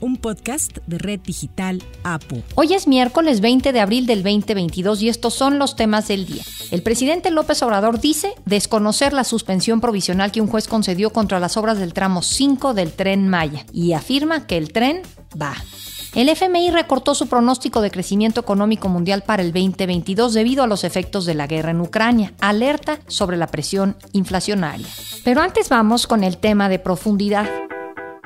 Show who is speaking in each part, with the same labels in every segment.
Speaker 1: un podcast de Red Digital APU.
Speaker 2: Hoy es miércoles 20 de abril del 2022 y estos son los temas del día. El presidente López Obrador dice desconocer la suspensión provisional que un juez concedió contra las obras del tramo 5 del tren Maya y afirma que el tren va. El FMI recortó su pronóstico de crecimiento económico mundial para el 2022 debido a los efectos de la guerra en Ucrania. Alerta sobre la presión inflacionaria. Pero antes vamos con el tema de profundidad.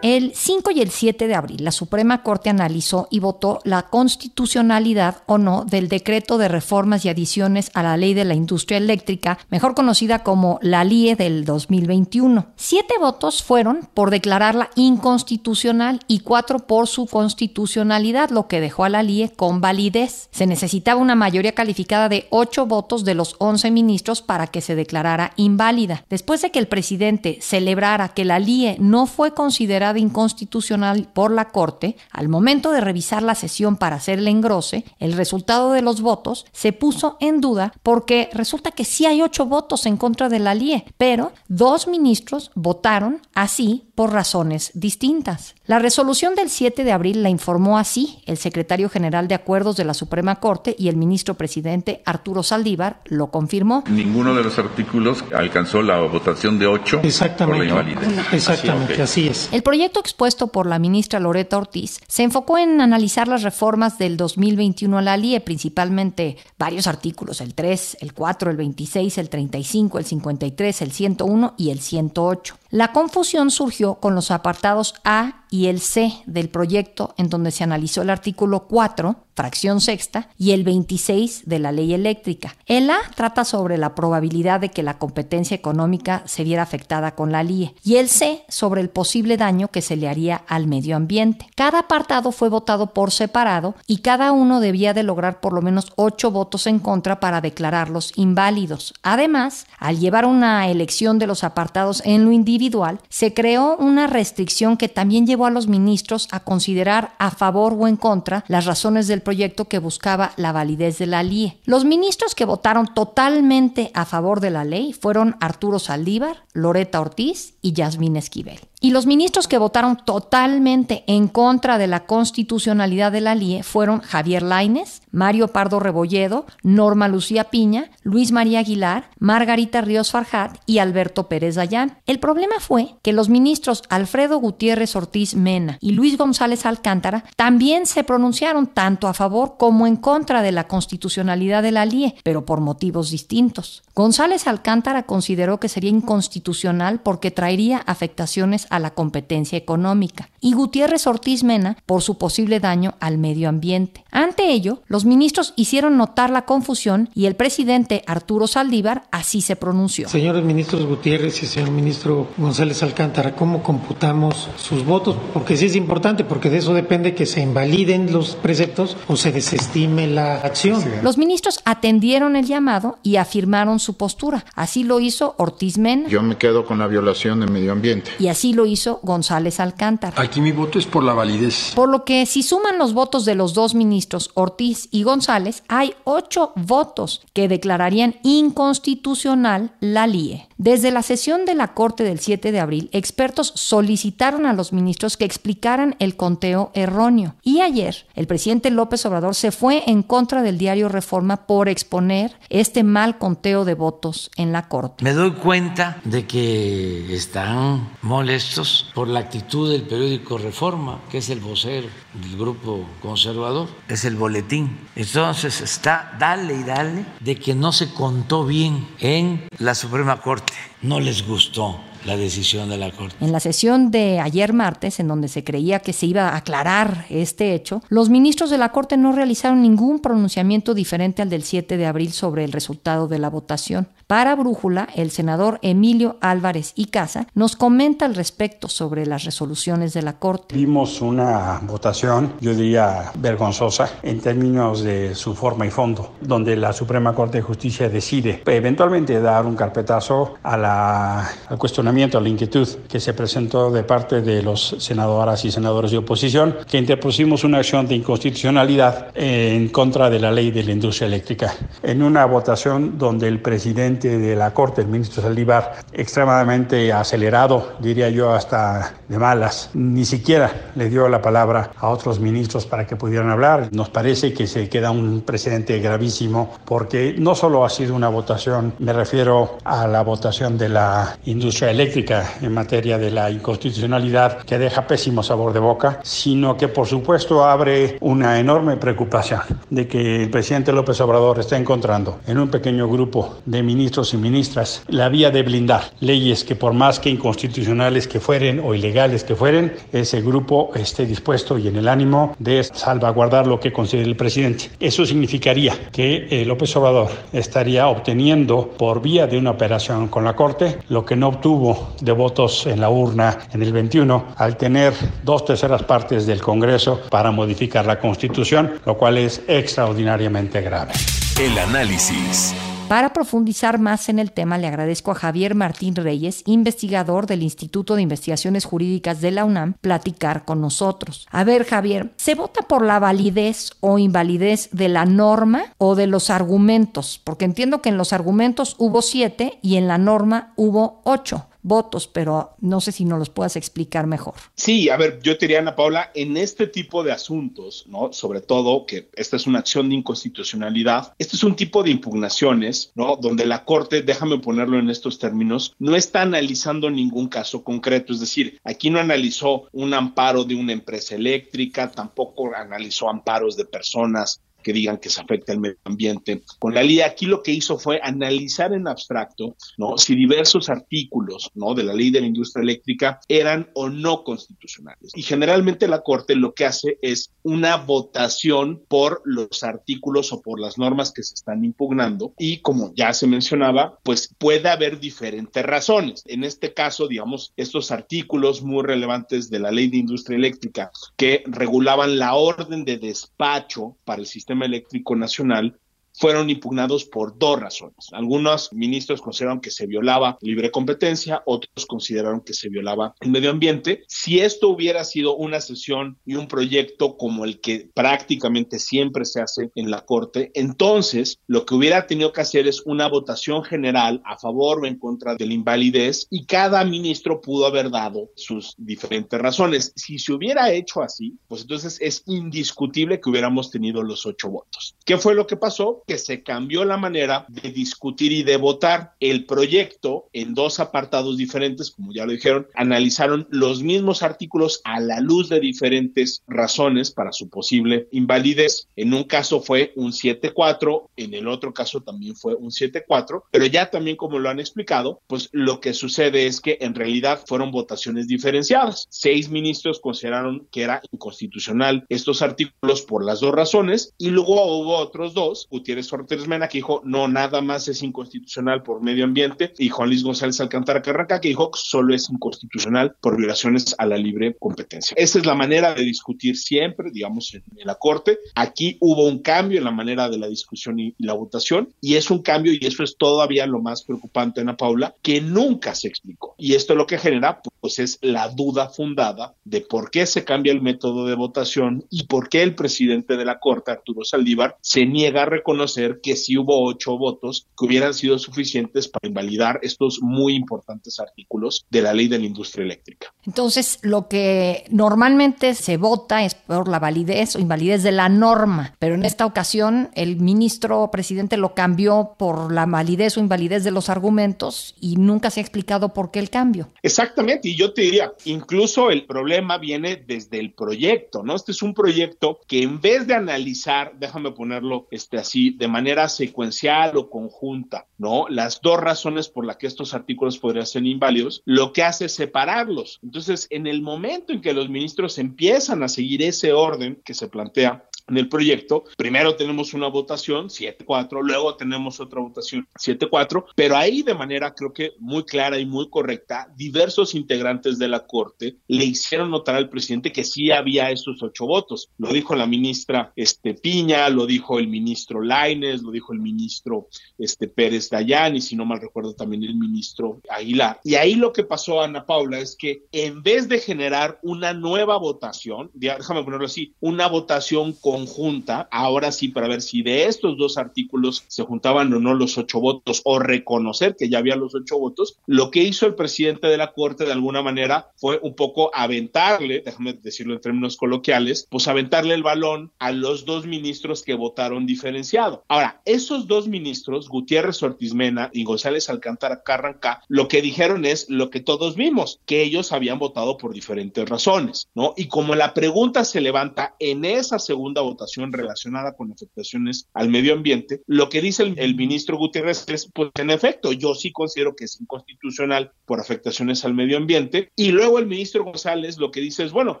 Speaker 2: El 5 y el 7 de abril, la Suprema Corte analizó y votó la constitucionalidad o no del decreto de reformas y adiciones a la ley de la industria eléctrica, mejor conocida como la LIE del 2021. Siete votos fueron por declararla inconstitucional y cuatro por su constitucionalidad, lo que dejó a la LIE con validez. Se necesitaba una mayoría calificada de ocho votos de los once ministros para que se declarara inválida. Después de que el presidente celebrara que la LIE no fue considerada inconstitucional por la Corte, al momento de revisar la sesión para hacer el engrose, el resultado de los votos se puso en duda porque resulta que sí hay ocho votos en contra de la LIE, pero dos ministros votaron así por razones distintas. La resolución del 7 de abril la informó así el secretario general de Acuerdos de la Suprema Corte y el ministro presidente Arturo Saldívar lo confirmó.
Speaker 3: Ninguno de los artículos alcanzó la votación de ocho
Speaker 4: Exactamente.
Speaker 3: por la invalidez.
Speaker 4: Exactamente, así, es.
Speaker 2: El proyecto expuesto por la ministra Loreta Ortiz se enfocó en analizar las reformas del 2021 a la LIE, principalmente varios artículos, el 3, el 4, el 26, el 35, el 53, el 101 y el 108. La confusión surgió con los apartados A y el C del proyecto, en donde se analizó el artículo 4, fracción sexta, y el 26 de la ley eléctrica. El A trata sobre la probabilidad de que la competencia económica se viera afectada con la LIE, y el C sobre el posible daño que se le haría al medio ambiente. Cada apartado fue votado por separado y cada uno debía de lograr por lo menos ocho votos en contra para declararlos inválidos. Además, al llevar una elección de los apartados en lo individual, se creó una restricción que también llevó a los ministros a considerar a favor o en contra las razones del proyecto que buscaba la validez de la LIE. Los ministros que votaron totalmente a favor de la ley fueron Arturo Saldívar, Loreta Ortiz y Yasmín Esquivel. Y los ministros que votaron totalmente en contra de la constitucionalidad de la LIE fueron Javier Laines, Mario Pardo Rebolledo, Norma Lucía Piña, Luis María Aguilar, Margarita Ríos Farjat y Alberto Pérez Dayán. El problema fue que los ministros Alfredo Gutiérrez Ortiz Mena y Luis González Alcántara también se pronunciaron tanto a favor como en contra de la constitucionalidad de la LIE, pero por motivos distintos. González Alcántara consideró que sería inconstitucional porque traería afectaciones a la competencia económica, y Gutiérrez Ortiz Mena por su posible daño al medio ambiente. Ante ello, los ministros hicieron notar la confusión y el presidente Arturo Saldívar así se pronunció.
Speaker 4: Señores ministros Gutiérrez y señor ministro González Alcántara, ¿cómo computamos sus votos? Porque sí es importante, porque de eso depende que se invaliden los preceptos o se desestime la acción.
Speaker 2: Los ministros atendieron el llamado y afirmaron su postura. Así lo hizo Ortiz Mena.
Speaker 5: Yo me quedo con la violación del medio ambiente.
Speaker 2: Y así lo hizo González Alcántara.
Speaker 6: Aquí mi voto es por la validez.
Speaker 2: Por lo que si suman los votos de los dos ministros, Ortiz y González, hay ocho votos que declararían inconstitucional la LIE. Desde la sesión de la Corte del 7 de abril, expertos solicitaron a los ministros que explicaran el conteo erróneo. Y ayer, el presidente López Obrador se fue en contra del diario Reforma por exponer este mal conteo de votos en la Corte.
Speaker 7: Me doy cuenta de que están molestos por la actitud del periódico Reforma, que es el vocero del grupo conservador, es el boletín. Entonces está, dale y dale, de que no se contó bien en la Suprema Corte. No les gustó la decisión de la Corte.
Speaker 2: En la sesión de ayer martes, en donde se creía que se iba a aclarar este hecho, los ministros de la Corte no realizaron ningún pronunciamiento diferente al del 7 de abril sobre el resultado de la votación. Para Brújula, el senador Emilio Álvarez y Casa nos comenta al respecto sobre las resoluciones de la Corte.
Speaker 8: Vimos una votación, yo diría vergonzosa, en términos de su forma y fondo, donde la Suprema Corte de Justicia decide eventualmente dar un carpetazo a la, al cuestionamiento cuestionamiento, la inquietud que se presentó de parte de los senadoras y senadores de oposición, que interpusimos una acción de inconstitucionalidad en contra de la ley de la industria eléctrica. En una votación donde el presidente de la Corte, el ministro Saldívar, extremadamente acelerado, diría yo hasta de malas, ni siquiera le dio la palabra a otros ministros para que pudieran hablar. Nos parece que se queda un precedente gravísimo porque no solo ha sido una votación, me refiero a la votación de la industria eléctrica en materia de la inconstitucionalidad que deja pésimo sabor de boca, sino que por supuesto abre una enorme preocupación de que el presidente López Obrador está encontrando en un pequeño grupo de ministros y ministras la vía de blindar leyes que por más que inconstitucionales que fueren o ilegales que fueren, ese grupo esté dispuesto y en el ánimo de salvaguardar lo que considere el presidente. Eso significaría que eh, López Obrador estaría obteniendo por vía de una operación con la Corte lo que no obtuvo de votos en la urna en el 21 al tener dos terceras partes del Congreso para modificar la Constitución, lo cual es extraordinariamente grave.
Speaker 9: El análisis.
Speaker 2: Para profundizar más en el tema, le agradezco a Javier Martín Reyes, investigador del Instituto de Investigaciones Jurídicas de la UNAM, platicar con nosotros. A ver, Javier, ¿se vota por la validez o invalidez de la norma o de los argumentos? Porque entiendo que en los argumentos hubo siete y en la norma hubo ocho votos, pero no sé si nos los puedas explicar mejor.
Speaker 10: Sí, a ver, yo te diría, Ana Paula, en este tipo de asuntos, ¿no? Sobre todo que esta es una acción de inconstitucionalidad, este es un tipo de impugnaciones, ¿no? Donde la Corte, déjame ponerlo en estos términos, no está analizando ningún caso concreto, es decir, aquí no analizó un amparo de una empresa eléctrica, tampoco analizó amparos de personas que digan que se afecta el medio ambiente. Con la ley aquí lo que hizo fue analizar en abstracto, ¿no? Si diversos artículos, ¿no? De la ley de la industria eléctrica eran o no constitucionales. Y generalmente la Corte lo que hace es una votación por los artículos o por las normas que se están impugnando y como ya se mencionaba, pues puede haber diferentes razones. En este caso, digamos, estos artículos muy relevantes de la ley de industria eléctrica que regulaban la orden de despacho para el sistema eléctrico nacional fueron impugnados por dos razones. Algunos ministros consideraron que se violaba libre competencia, otros consideraron que se violaba el medio ambiente. Si esto hubiera sido una sesión y un proyecto como el que prácticamente siempre se hace en la Corte, entonces lo que hubiera tenido que hacer es una votación general a favor o en contra de la invalidez y cada ministro pudo haber dado sus diferentes razones. Si se hubiera hecho así, pues entonces es indiscutible que hubiéramos tenido los ocho votos. ¿Qué fue lo que pasó? Que se cambió la manera de discutir y de votar. El proyecto, en dos apartados diferentes, como ya lo dijeron, analizaron los mismos artículos a la luz de diferentes razones para su posible invalidez. En un caso fue un 7-4, en el otro caso también fue un 7-4, pero ya también como lo han explicado, pues lo que sucede es que en realidad fueron votaciones diferenciadas. Seis ministros consideraron que era inconstitucional estos artículos por las dos razones y luego hubo otros dos, Gutiérrez Ortiz Mena, que dijo, no, nada más es inconstitucional por medio ambiente, y Juan Luis González Alcántara Carranca, que dijo, solo es inconstitucional por violaciones a la libre competencia. Esa es la manera de discutir siempre, digamos, en, la Corte. Aquí hubo un cambio en la manera de la discusión y, la votación, y es un cambio, y eso es todavía lo más preocupante, Ana Paula, que nunca se explicó. Y esto lo que genera, pues, es la duda fundada de por qué se cambia el método de votación y por qué el presidente de la Corte, Arturo Saldívar, se niega a reconocer que si hubo ocho votos que hubieran sido suficientes para invalidar estos muy importantes artículos de la ley de la industria eléctrica.
Speaker 2: Entonces, lo que normalmente se vota es por la validez o invalidez de la norma, pero en esta ocasión el ministro presidente lo cambió por la validez o invalidez de los argumentos y nunca se ha explicado por qué el cambio.
Speaker 10: Exactamente, y yo te diría, incluso el problema viene desde el proyecto, ¿no? Este es un proyecto que en vez de analizar, déjame ponerlo este así, de manera secuencial o conjunta, ¿no? Las dos razones por las que estos artículos podrían ser inválidos, lo que hace es separarlos. Entonces, en el momento en que los ministros empiezan a seguir ese orden que se plantea en el proyecto. Primero tenemos una votación 7-4, luego tenemos otra votación 7-4, pero ahí de manera creo que muy clara y muy correcta, diversos integrantes de la Corte le hicieron notar al presidente que sí había esos ocho votos. Lo dijo la ministra este, Piña, lo dijo el ministro Laines, lo dijo el ministro este, Pérez Dayán y si no mal recuerdo también el ministro Aguilar. Y ahí lo que pasó, Ana Paula, es que en vez de generar una nueva votación, déjame ponerlo así, una votación conjunta, ahora sí para ver si de estos dos artículos se juntaban o no los ocho votos o reconocer que ya había los ocho votos, lo que hizo el presidente de la Corte de alguna manera fue un poco aventarle, déjame decirlo en términos coloquiales, pues aventarle el balón a los dos ministros que votaron diferenciado. Ahora, esos dos ministros, Gutiérrez Ortiz Mena y González Alcántara Carranca, lo que dijeron es lo que todos vimos, que ellos habían votado por diferentes razones, ¿no? Y como la pregunta se levanta en esa segunda votación relacionada con afectaciones al medio ambiente, lo que dice el, el ministro Gutiérrez es, pues en efecto, yo sí considero que es inconstitucional por afectaciones al medio ambiente. Y luego el ministro González lo que dice es, bueno,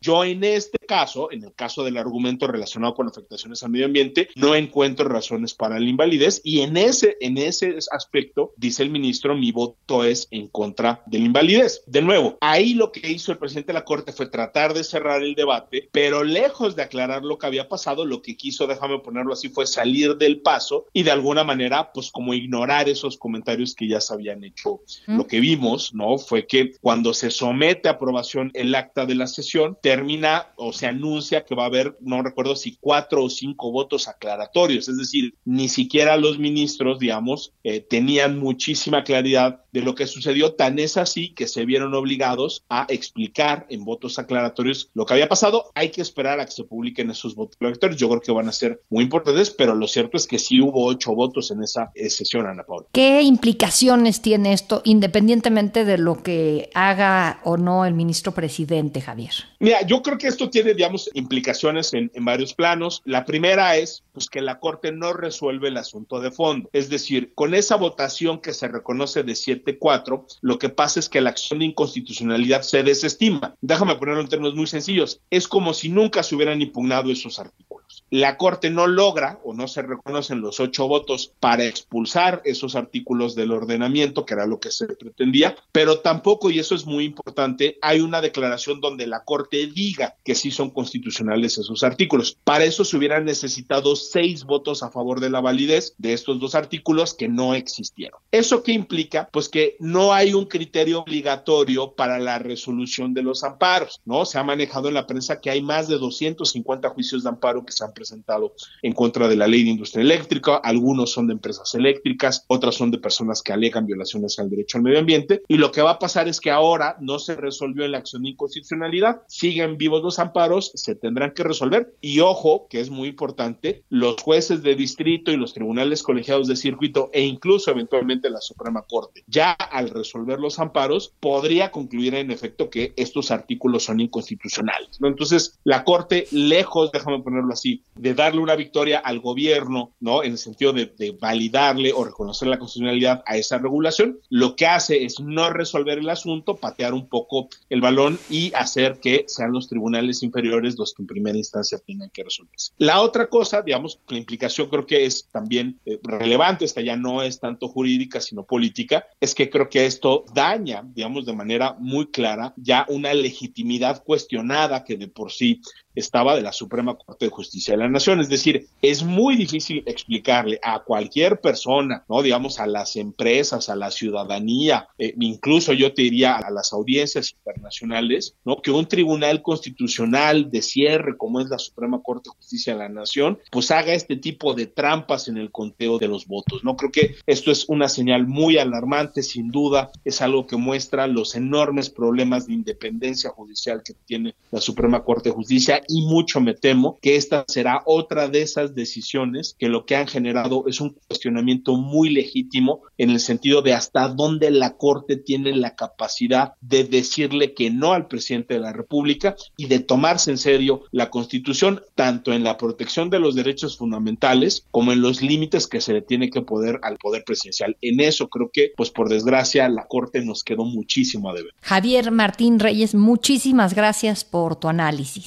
Speaker 10: yo en este caso, en el caso del argumento relacionado con afectaciones al medio ambiente, no encuentro razones para la invalidez y en ese, en ese aspecto, dice el ministro, mi voto es en contra de la invalidez. De nuevo, ahí lo que hizo el presidente de la Corte fue tratar de cerrar el debate, pero lejos de aclarar lo que había pasado, lo que quiso, déjame ponerlo así, fue salir del paso y de alguna manera, pues como ignorar esos comentarios que ya se habían hecho. Lo que vimos, ¿no? Fue que cuando se somete a aprobación el acta de la sesión, termina o se anuncia que va a haber, no recuerdo si cuatro o cinco votos aclaratorios, es decir, ni siquiera los ministros, digamos, eh, tenían muchísima claridad de lo que sucedió, tan es así que se vieron obligados a explicar en votos aclaratorios lo que había pasado. Hay que esperar a que se publiquen esos votos aclaratorios, yo creo que van a ser muy importantes, pero lo cierto es que sí hubo ocho votos en esa eh, sesión, Ana Paula.
Speaker 2: ¿Qué implicaciones tiene esto, independientemente de lo que haga o no el ministro presidente, Javier?
Speaker 10: Mira, yo creo que esto tiene, digamos, implicaciones en, en varios planos. La primera es pues, que la Corte no resuelve el asunto de fondo. Es decir, con esa votación que se reconoce de 7-4, lo que pasa es que la acción de inconstitucionalidad se desestima. Déjame ponerlo en términos muy sencillos. Es como si nunca se hubieran impugnado esos artículos. La Corte no logra o no se reconocen los ocho votos para expulsar esos artículos del ordenamiento, que era lo que se pretendía, pero tampoco, y eso es muy importante, hay una declaración donde la Corte diga que sí son constitucionales esos artículos. Para eso se hubieran necesitado seis votos a favor de la validez de estos dos artículos que no existieron. ¿Eso qué implica? Pues que no hay un criterio obligatorio para la resolución de los amparos, ¿no? Se ha manejado en la prensa que hay más de 250 juicios de amparo que se han presentado en contra de la ley de industria eléctrica, algunos son de empresas eléctricas, otras son de personas que alegan violaciones al derecho al medio ambiente, y lo que va a pasar es que ahora no se resolvió en la acción de inconstitucionalidad, siguen vivos los amparos, se tendrán que resolver, y ojo, que es muy importante, los jueces de distrito y los tribunales colegiados de circuito e incluso eventualmente la Suprema Corte, ya al resolver los amparos, podría concluir en efecto que estos artículos son inconstitucionales. Entonces, la Corte, lejos, déjame ponerlo así, de darle una victoria al gobierno, ¿no? En el sentido de, de, validarle o reconocer la constitucionalidad a esa regulación, lo que hace es no resolver el asunto, patear un poco el balón y hacer que sean los tribunales inferiores los que en primera instancia tengan que resolverse. La otra cosa, digamos, la implicación creo que es también eh, relevante, esta ya no es tanto jurídica, sino política, es que creo que esto daña, digamos, de manera muy clara ya una legitimidad cuestionada que de por sí estaba de la Suprema Corte de Justicia de la Nación. Es decir, es muy difícil explicarle a cualquier persona, ¿no? Digamos, a las empresas, a la ciudadanía, eh, incluso yo te diría a las audiencias internacionales, ¿no? Que un tribunal constitucional de cierre, como es la Suprema Corte de Justicia de la Nación, pues haga este tipo de trampas en el conteo de los votos, ¿no? Creo que esto es una señal muy alarmante, sin duda, es algo que muestra los enormes problemas de independencia judicial que tiene la Suprema Corte de Justicia y mucho me temo que esta será otra de esas decisiones que lo que han generado es un cuestionamiento muy legítimo en el sentido de hasta dónde la Corte tiene la capacidad de decirle que no al presidente de la República y de tomarse en serio la Constitución, tanto en la protección de los derechos fundamentales como en los límites que se le tiene que poder al poder presidencial. En eso creo que, pues por desgracia, la Corte nos quedó muchísimo a deber.
Speaker 2: Javier Martín Reyes, muchísimas gracias por tu análisis.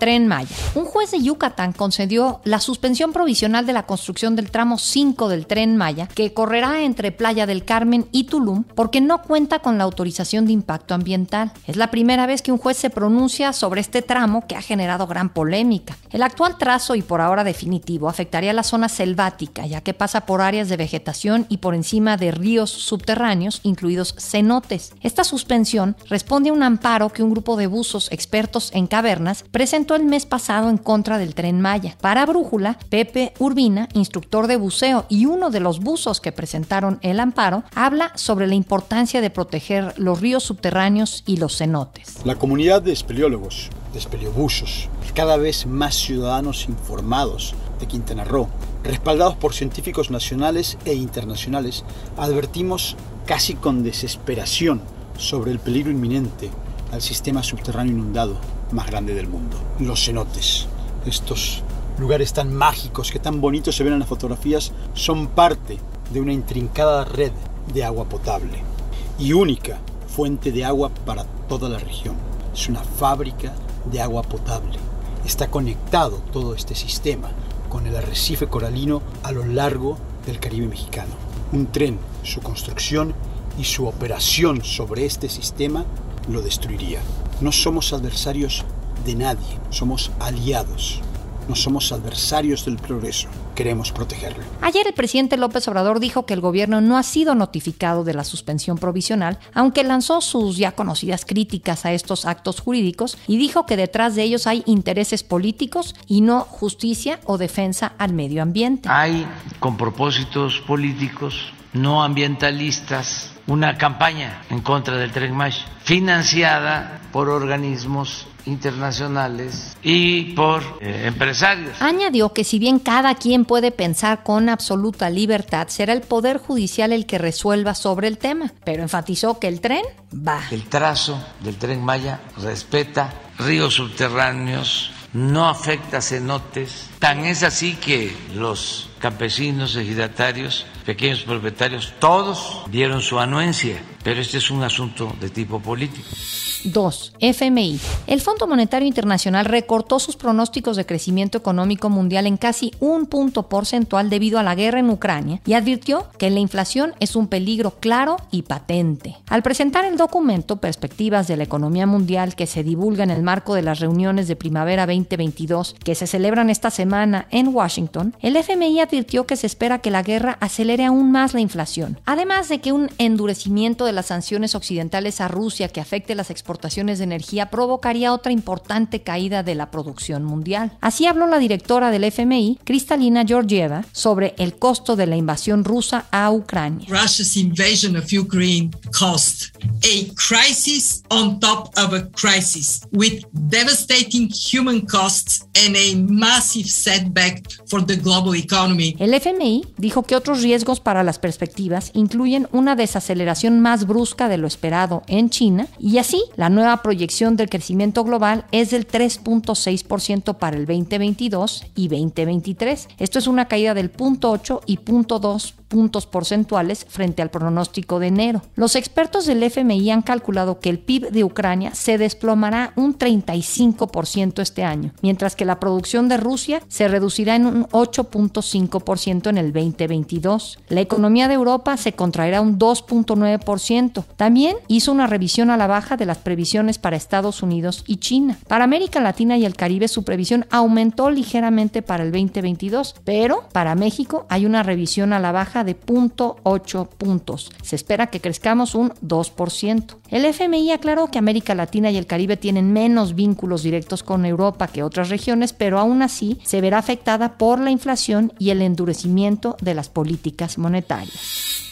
Speaker 2: Tren Maya. Un juez de Yucatán concedió la suspensión provisional de la construcción del tramo 5 del Tren Maya, que correrá entre Playa del Carmen y Tulum, porque no cuenta con la autorización de impacto ambiental. Es la primera vez que un juez se pronuncia sobre este tramo que ha generado gran polémica. El actual trazo y por ahora definitivo afectaría la zona selvática, ya que pasa por áreas de vegetación y por encima de ríos subterráneos, incluidos cenotes. Esta suspensión responde a un amparo que un grupo de buzos expertos en cavernas presentó el mes pasado en contra del tren Maya. Para Brújula, Pepe Urbina, instructor de buceo y uno de los buzos que presentaron el amparo, habla sobre la importancia de proteger los ríos subterráneos y los cenotes.
Speaker 11: La comunidad de espeleólogos, de espeleobuzos, cada vez más ciudadanos informados de Quintana Roo, respaldados por científicos nacionales e internacionales, advertimos casi con desesperación sobre el peligro inminente al sistema subterráneo inundado más grande del mundo. Los cenotes, estos lugares tan mágicos que tan bonitos se ven en las fotografías, son parte de una intrincada red de agua potable y única fuente de agua para toda la región. Es una fábrica de agua potable. Está conectado todo este sistema con el arrecife coralino a lo largo del Caribe mexicano. Un tren, su construcción y su operación sobre este sistema lo destruiría. No somos adversarios de nadie, somos aliados. No somos adversarios del progreso, queremos protegerlo.
Speaker 2: Ayer el presidente López Obrador dijo que el gobierno no ha sido notificado de la suspensión provisional, aunque lanzó sus ya conocidas críticas a estos actos jurídicos y dijo que detrás de ellos hay intereses políticos y no justicia o defensa al medio ambiente.
Speaker 7: Hay con propósitos políticos, no ambientalistas, una campaña en contra del tren Maya, financiada por organismos internacionales y por eh, empresarios.
Speaker 2: Añadió que si bien cada quien puede pensar con absoluta libertad, será el Poder Judicial el que resuelva sobre el tema, pero enfatizó que el tren va.
Speaker 7: El trazo del tren Maya respeta ríos subterráneos, no afecta cenotes, tan es así que los campesinos, ejidatarios, pequeños propietarios, todos dieron su anuencia, pero este es un asunto de tipo político.
Speaker 2: 2. FMI. El Fondo Monetario Internacional recortó sus pronósticos de crecimiento económico mundial en casi un punto porcentual debido a la guerra en Ucrania y advirtió que la inflación es un peligro claro y patente. Al presentar el documento Perspectivas de la Economía Mundial que se divulga en el marco de las reuniones de primavera 2022 que se celebran esta semana en Washington, el FMI advirtió que se espera que la guerra acelere aún más la inflación, además de que un endurecimiento de las sanciones occidentales a Rusia que afecte las exportaciones exportaciones de energía provocaría otra importante caída de la producción mundial. Así habló la directora del FMI, Kristalina Georgieva, sobre el costo de la invasión rusa a Ucrania.
Speaker 12: Russia's invasion of Ukraine cost a crisis on top of a crisis with devastating human costs and a massive setback for the global economy.
Speaker 2: El FMI dijo que otros riesgos para las perspectivas incluyen una desaceleración más brusca de lo esperado en China y así la nueva proyección del crecimiento global es del 3.6% para el 2022 y 2023. Esto es una caída del 0.8 y 0.2 puntos porcentuales frente al pronóstico de enero. Los expertos del FMI han calculado que el PIB de Ucrania se desplomará un 35% este año, mientras que la producción de Rusia se reducirá en un 8.5% en el 2022. La economía de Europa se contraerá un 2.9%. También hizo una revisión a la baja de las previsiones para Estados Unidos y China. Para América Latina y el Caribe su previsión aumentó ligeramente para el 2022, pero para México hay una revisión a la baja de 0.8 puntos. Se espera que crezcamos un 2%. El FMI aclaró que América Latina y el Caribe tienen menos vínculos directos con Europa que otras regiones, pero aún así se verá afectada por la inflación y el endurecimiento de las políticas monetarias.